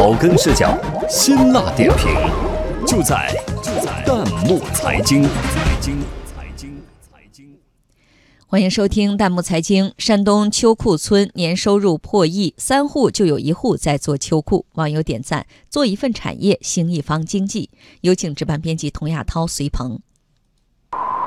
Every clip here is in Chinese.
草根视角，辛辣点评，就在就在弹幕财经。财经财经财经，欢迎收听弹幕财经。山东秋裤村年收入破亿，三户就有一户在做秋裤。网友点赞：做一份产业，兴一方经济。有请值班编辑童亚涛、隋鹏。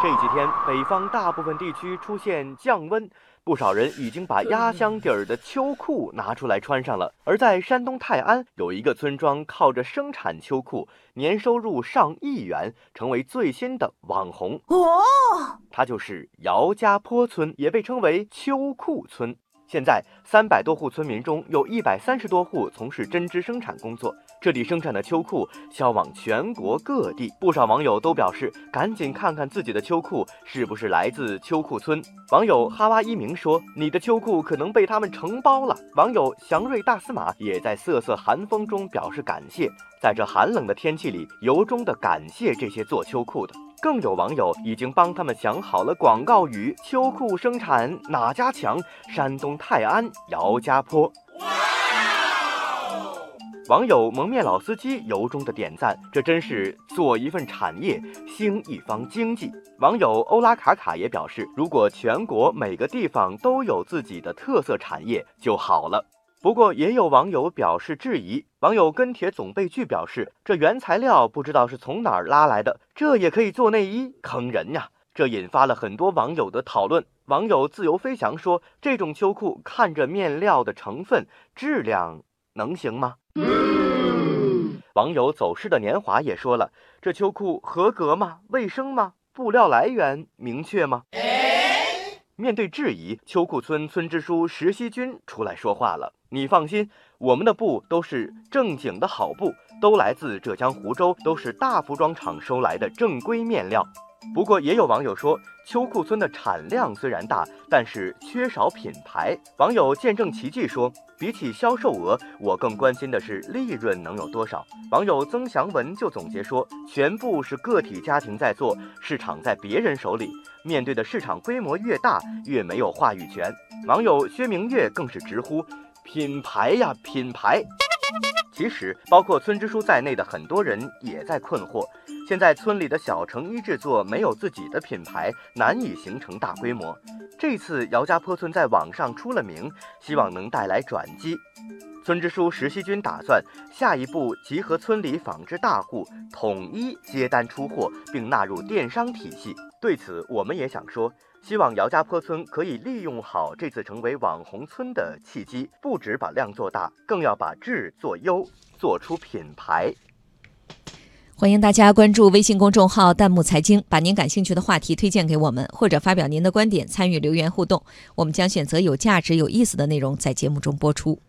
这几天，北方大部分地区出现降温，不少人已经把压箱底儿的秋裤拿出来穿上了。而在山东泰安，有一个村庄靠着生产秋裤，年收入上亿元，成为最新的网红。哦，它就是姚家坡村，也被称为秋裤村。现在三百多户村民中有一百三十多户从事针织生产工作，这里生产的秋裤销往全国各地。不少网友都表示，赶紧看看自己的秋裤是不是来自秋裤村。网友哈哇一鸣说：“你的秋裤可能被他们承包了。”网友祥瑞大司马也在瑟瑟寒风中表示感谢，在这寒冷的天气里，由衷的感谢这些做秋裤的。更有网友已经帮他们想好了广告语：“秋裤生产哪家强？山东泰安姚家坡。”网友蒙面老司机由衷的点赞：“这真是做一份产业，兴一方经济。”网友欧拉卡卡也表示：“如果全国每个地方都有自己的特色产业就好了。”不过，也有网友表示质疑。网友跟帖总被拒表示，这原材料不知道是从哪儿拉来的，这也可以做内衣，坑人呀！这引发了很多网友的讨论。网友自由飞翔说：“这种秋裤看着面料的成分质量能行吗？”网友走失的年华也说了：“这秋裤合格吗？卫生吗？布料来源明确吗？”面对质疑，秋裤村村支书石希军出来说话了：“你放心，我们的布都是正经的好布，都来自浙江湖州，都是大服装厂收来的正规面料。”不过，也有网友说，秋裤村的产量虽然大，但是缺少品牌。网友见证奇迹说：“比起销售额，我更关心的是利润能有多少。”网友曾祥文就总结说：“全部是个体家庭在做，市场在别人手里，面对的市场规模越大，越没有话语权。”网友薛明月更是直呼：“品牌呀，品牌！”其实，包括村支书在内的很多人也在困惑。现在村里的小成衣制作没有自己的品牌，难以形成大规模。这次姚家坡村在网上出了名，希望能带来转机。村支书石希军打算下一步集合村里纺织大户，统一接单出货，并纳入电商体系。对此，我们也想说，希望姚家坡村可以利用好这次成为网红村的契机，不止把量做大，更要把质做优，做出品牌。欢迎大家关注微信公众号“弹幕财经”，把您感兴趣的话题推荐给我们，或者发表您的观点，参与留言互动。我们将选择有价值、有意思的内容在节目中播出。